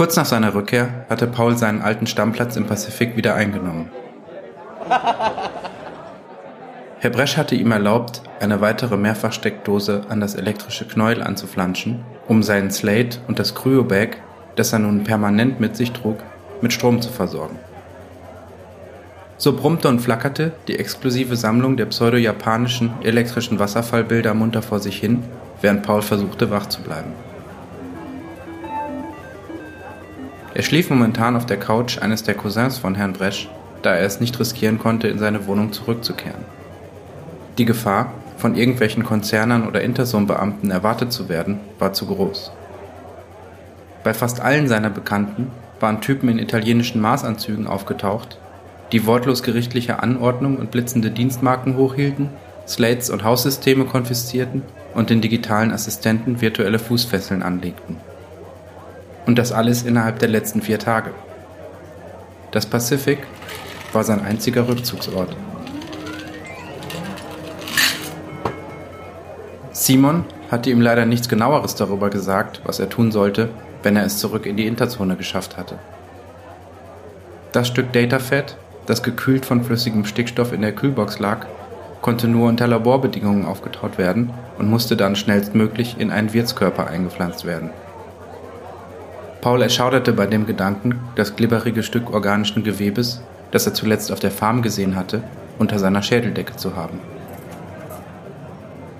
Kurz nach seiner Rückkehr hatte Paul seinen alten Stammplatz im Pazifik wieder eingenommen. Herr Bresch hatte ihm erlaubt, eine weitere Mehrfachsteckdose an das elektrische Knäuel anzuflanschen, um seinen Slate und das Cryobag, das er nun permanent mit sich trug, mit Strom zu versorgen. So brummte und flackerte die exklusive Sammlung der pseudo-japanischen elektrischen Wasserfallbilder munter vor sich hin, während Paul versuchte, wach zu bleiben. Er schlief momentan auf der Couch eines der Cousins von Herrn Bresch, da er es nicht riskieren konnte, in seine Wohnung zurückzukehren. Die Gefahr, von irgendwelchen Konzernern oder Intersom-Beamten erwartet zu werden, war zu groß. Bei fast allen seiner Bekannten waren Typen in italienischen Maßanzügen aufgetaucht, die wortlos gerichtliche Anordnung und blitzende Dienstmarken hochhielten, Slates und Haussysteme konfiszierten und den digitalen Assistenten virtuelle Fußfesseln anlegten. Und das alles innerhalb der letzten vier Tage. Das Pacific war sein einziger Rückzugsort. Simon hatte ihm leider nichts genaueres darüber gesagt, was er tun sollte, wenn er es zurück in die Interzone geschafft hatte. Das Stück Datafed, das gekühlt von flüssigem Stickstoff in der Kühlbox lag, konnte nur unter Laborbedingungen aufgetaut werden und musste dann schnellstmöglich in einen Wirtskörper eingepflanzt werden. Paul erschauderte bei dem Gedanken, das glibberige Stück organischen Gewebes, das er zuletzt auf der Farm gesehen hatte, unter seiner Schädeldecke zu haben.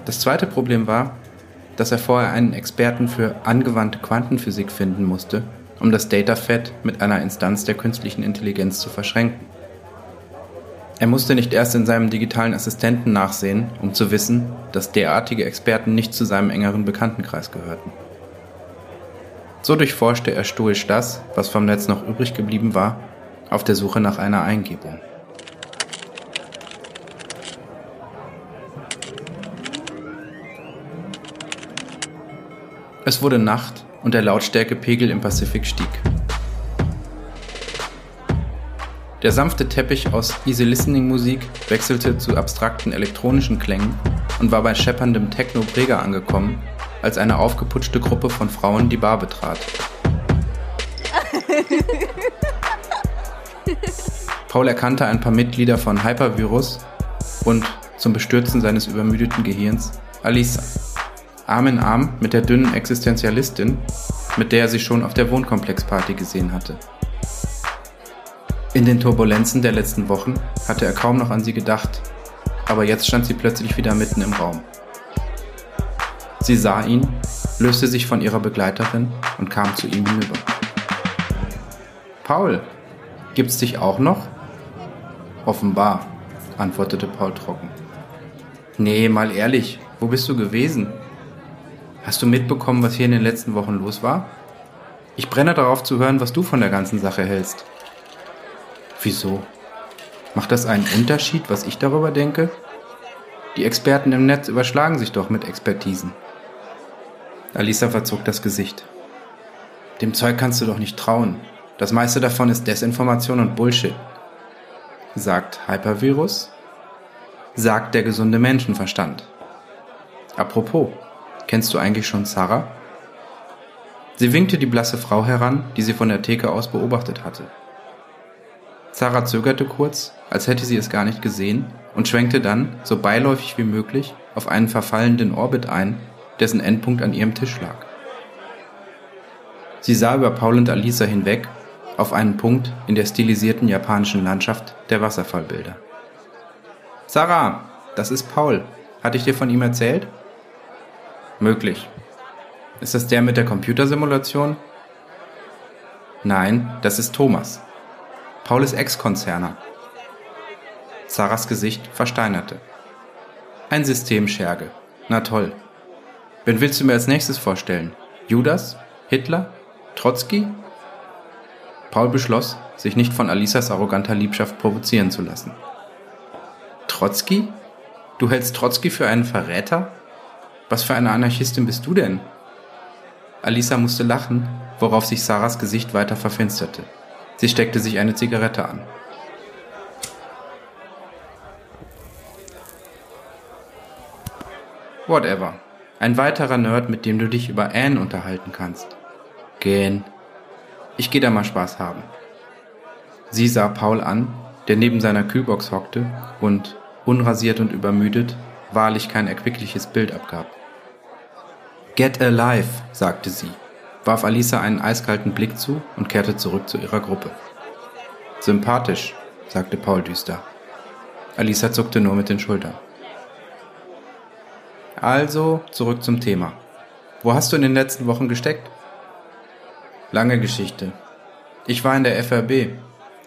Das zweite Problem war, dass er vorher einen Experten für angewandte Quantenphysik finden musste, um das Datafed mit einer Instanz der künstlichen Intelligenz zu verschränken. Er musste nicht erst in seinem digitalen Assistenten nachsehen, um zu wissen, dass derartige Experten nicht zu seinem engeren Bekanntenkreis gehörten. So durchforschte er stoisch das, was vom Netz noch übrig geblieben war, auf der Suche nach einer Eingebung. Es wurde Nacht und der Lautstärkepegel im Pazifik stieg. Der sanfte Teppich aus Easy Listening Musik wechselte zu abstrakten elektronischen Klängen und war bei schepperndem Techno-Brega angekommen, als eine aufgeputschte Gruppe von Frauen die Bar betrat. Paul erkannte ein paar Mitglieder von Hypervirus und, zum Bestürzen seines übermüdeten Gehirns, Alisa. Arm in Arm mit der dünnen Existenzialistin, mit der er sich schon auf der Wohnkomplexparty gesehen hatte. In den Turbulenzen der letzten Wochen hatte er kaum noch an sie gedacht, aber jetzt stand sie plötzlich wieder mitten im Raum. Sie sah ihn, löste sich von ihrer Begleiterin und kam zu ihm hinüber. Paul, gibt's dich auch noch? Offenbar, antwortete Paul trocken. Nee, mal ehrlich, wo bist du gewesen? Hast du mitbekommen, was hier in den letzten Wochen los war? Ich brenne darauf zu hören, was du von der ganzen Sache hältst. Wieso? Macht das einen Unterschied, was ich darüber denke? Die Experten im Netz überschlagen sich doch mit Expertisen. Alisa verzog das Gesicht. Dem Zeug kannst du doch nicht trauen. Das meiste davon ist Desinformation und Bullshit. Sagt Hypervirus? Sagt der gesunde Menschenverstand. Apropos, Kennst du eigentlich schon Sarah? Sie winkte die blasse Frau heran, die sie von der Theke aus beobachtet hatte. Sarah zögerte kurz, als hätte sie es gar nicht gesehen, und schwenkte dann, so beiläufig wie möglich, auf einen verfallenden Orbit ein, dessen Endpunkt an ihrem Tisch lag. Sie sah über Paul und Alisa hinweg auf einen Punkt in der stilisierten japanischen Landschaft der Wasserfallbilder. Sarah, das ist Paul. Hatte ich dir von ihm erzählt? Möglich. Ist das der mit der Computersimulation? Nein, das ist Thomas. Paul ist Ex-Konzerner. Sarahs Gesicht versteinerte. Ein Systemscherge. Na toll. Wen willst du mir als nächstes vorstellen? Judas? Hitler? Trotzki? Paul beschloss, sich nicht von Alisas arroganter Liebschaft provozieren zu lassen. Trotzki? Du hältst Trotzki für einen Verräter? Was für eine Anarchistin bist du denn? Alisa musste lachen, worauf sich Sarahs Gesicht weiter verfinsterte. Sie steckte sich eine Zigarette an. Whatever. Ein weiterer Nerd, mit dem du dich über Anne unterhalten kannst. Gehen. Ich geh da mal Spaß haben. Sie sah Paul an, der neben seiner Kühlbox hockte und, unrasiert und übermüdet, wahrlich kein erquickliches Bild abgab. Get alive, sagte sie, warf Alisa einen eiskalten Blick zu und kehrte zurück zu ihrer Gruppe. Sympathisch, sagte Paul düster. Alisa zuckte nur mit den Schultern. Also zurück zum Thema. Wo hast du in den letzten Wochen gesteckt? Lange Geschichte. Ich war in der FRB,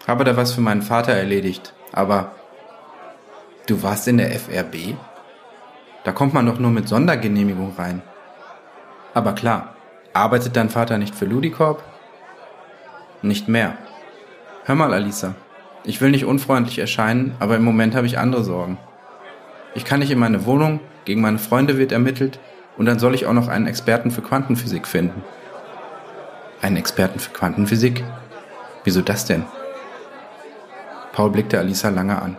habe da was für meinen Vater erledigt, aber du warst in der FRB? Da kommt man doch nur mit Sondergenehmigung rein. Aber klar, arbeitet dein Vater nicht für Ludicorp? Nicht mehr. Hör mal, Alisa, ich will nicht unfreundlich erscheinen, aber im Moment habe ich andere Sorgen. Ich kann nicht in meine Wohnung, gegen meine Freunde wird ermittelt und dann soll ich auch noch einen Experten für Quantenphysik finden. Einen Experten für Quantenphysik? Wieso das denn? Paul blickte Alisa lange an.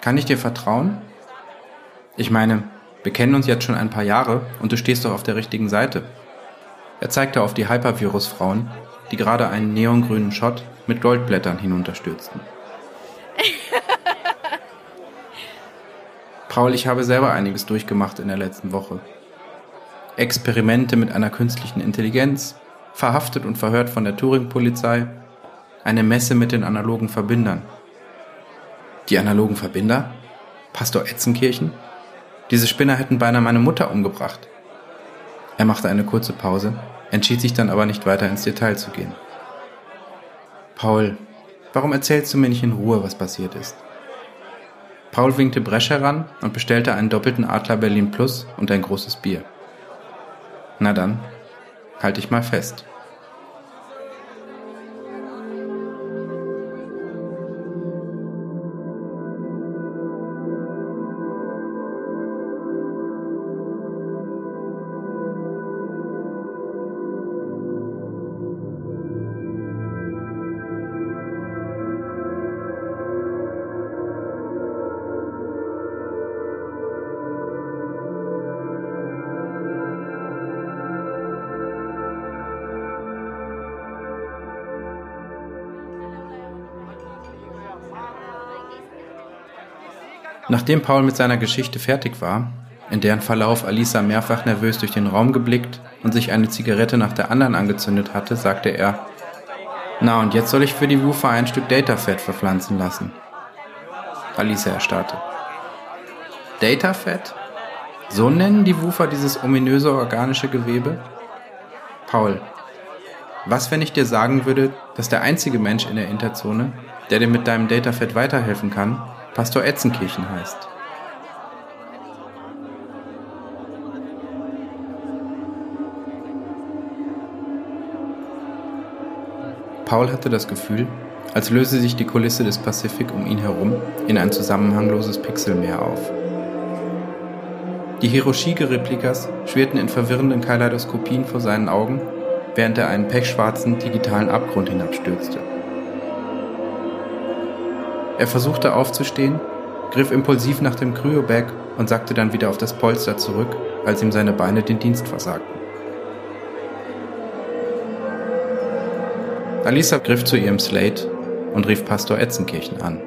Kann ich dir vertrauen? Ich meine, wir kennen uns jetzt schon ein paar Jahre und du stehst doch auf der richtigen Seite. Er zeigte auf die Hypervirus-Frauen, die gerade einen neongrünen Shot mit Goldblättern hinunterstürzten. Paul, ich habe selber einiges durchgemacht in der letzten Woche. Experimente mit einer künstlichen Intelligenz, verhaftet und verhört von der Turing-Polizei, eine Messe mit den analogen Verbindern. Die analogen Verbinder? Pastor Etzenkirchen? Diese Spinner hätten beinahe meine Mutter umgebracht. Er machte eine kurze Pause, entschied sich dann aber nicht weiter ins Detail zu gehen. Paul, warum erzählst du mir nicht in Ruhe, was passiert ist? Paul winkte Bresch heran und bestellte einen doppelten Adler Berlin Plus und ein großes Bier. Na dann, halt dich mal fest. Nachdem Paul mit seiner Geschichte fertig war, in deren Verlauf Alisa mehrfach nervös durch den Raum geblickt und sich eine Zigarette nach der anderen angezündet hatte, sagte er, na und jetzt soll ich für die Woofer ein Stück Datafett verpflanzen lassen. Alisa erstarrte. Datafett? So nennen die Woofer dieses ominöse organische Gewebe? Paul, was, wenn ich dir sagen würde, dass der einzige Mensch in der Interzone, der dir mit deinem Datafett weiterhelfen kann, Pastor Etzenkirchen heißt. Paul hatte das Gefühl, als löse sich die Kulisse des Pazifik um ihn herum in ein zusammenhangloses Pixelmeer auf. Die Hiroshige-Replikas schwirrten in verwirrenden Kaleidoskopien vor seinen Augen, während er einen pechschwarzen digitalen Abgrund hinabstürzte. Er versuchte aufzustehen, griff impulsiv nach dem Kryobag und sackte dann wieder auf das Polster zurück, als ihm seine Beine den Dienst versagten. Alisa griff zu ihrem Slate und rief Pastor Etzenkirchen an.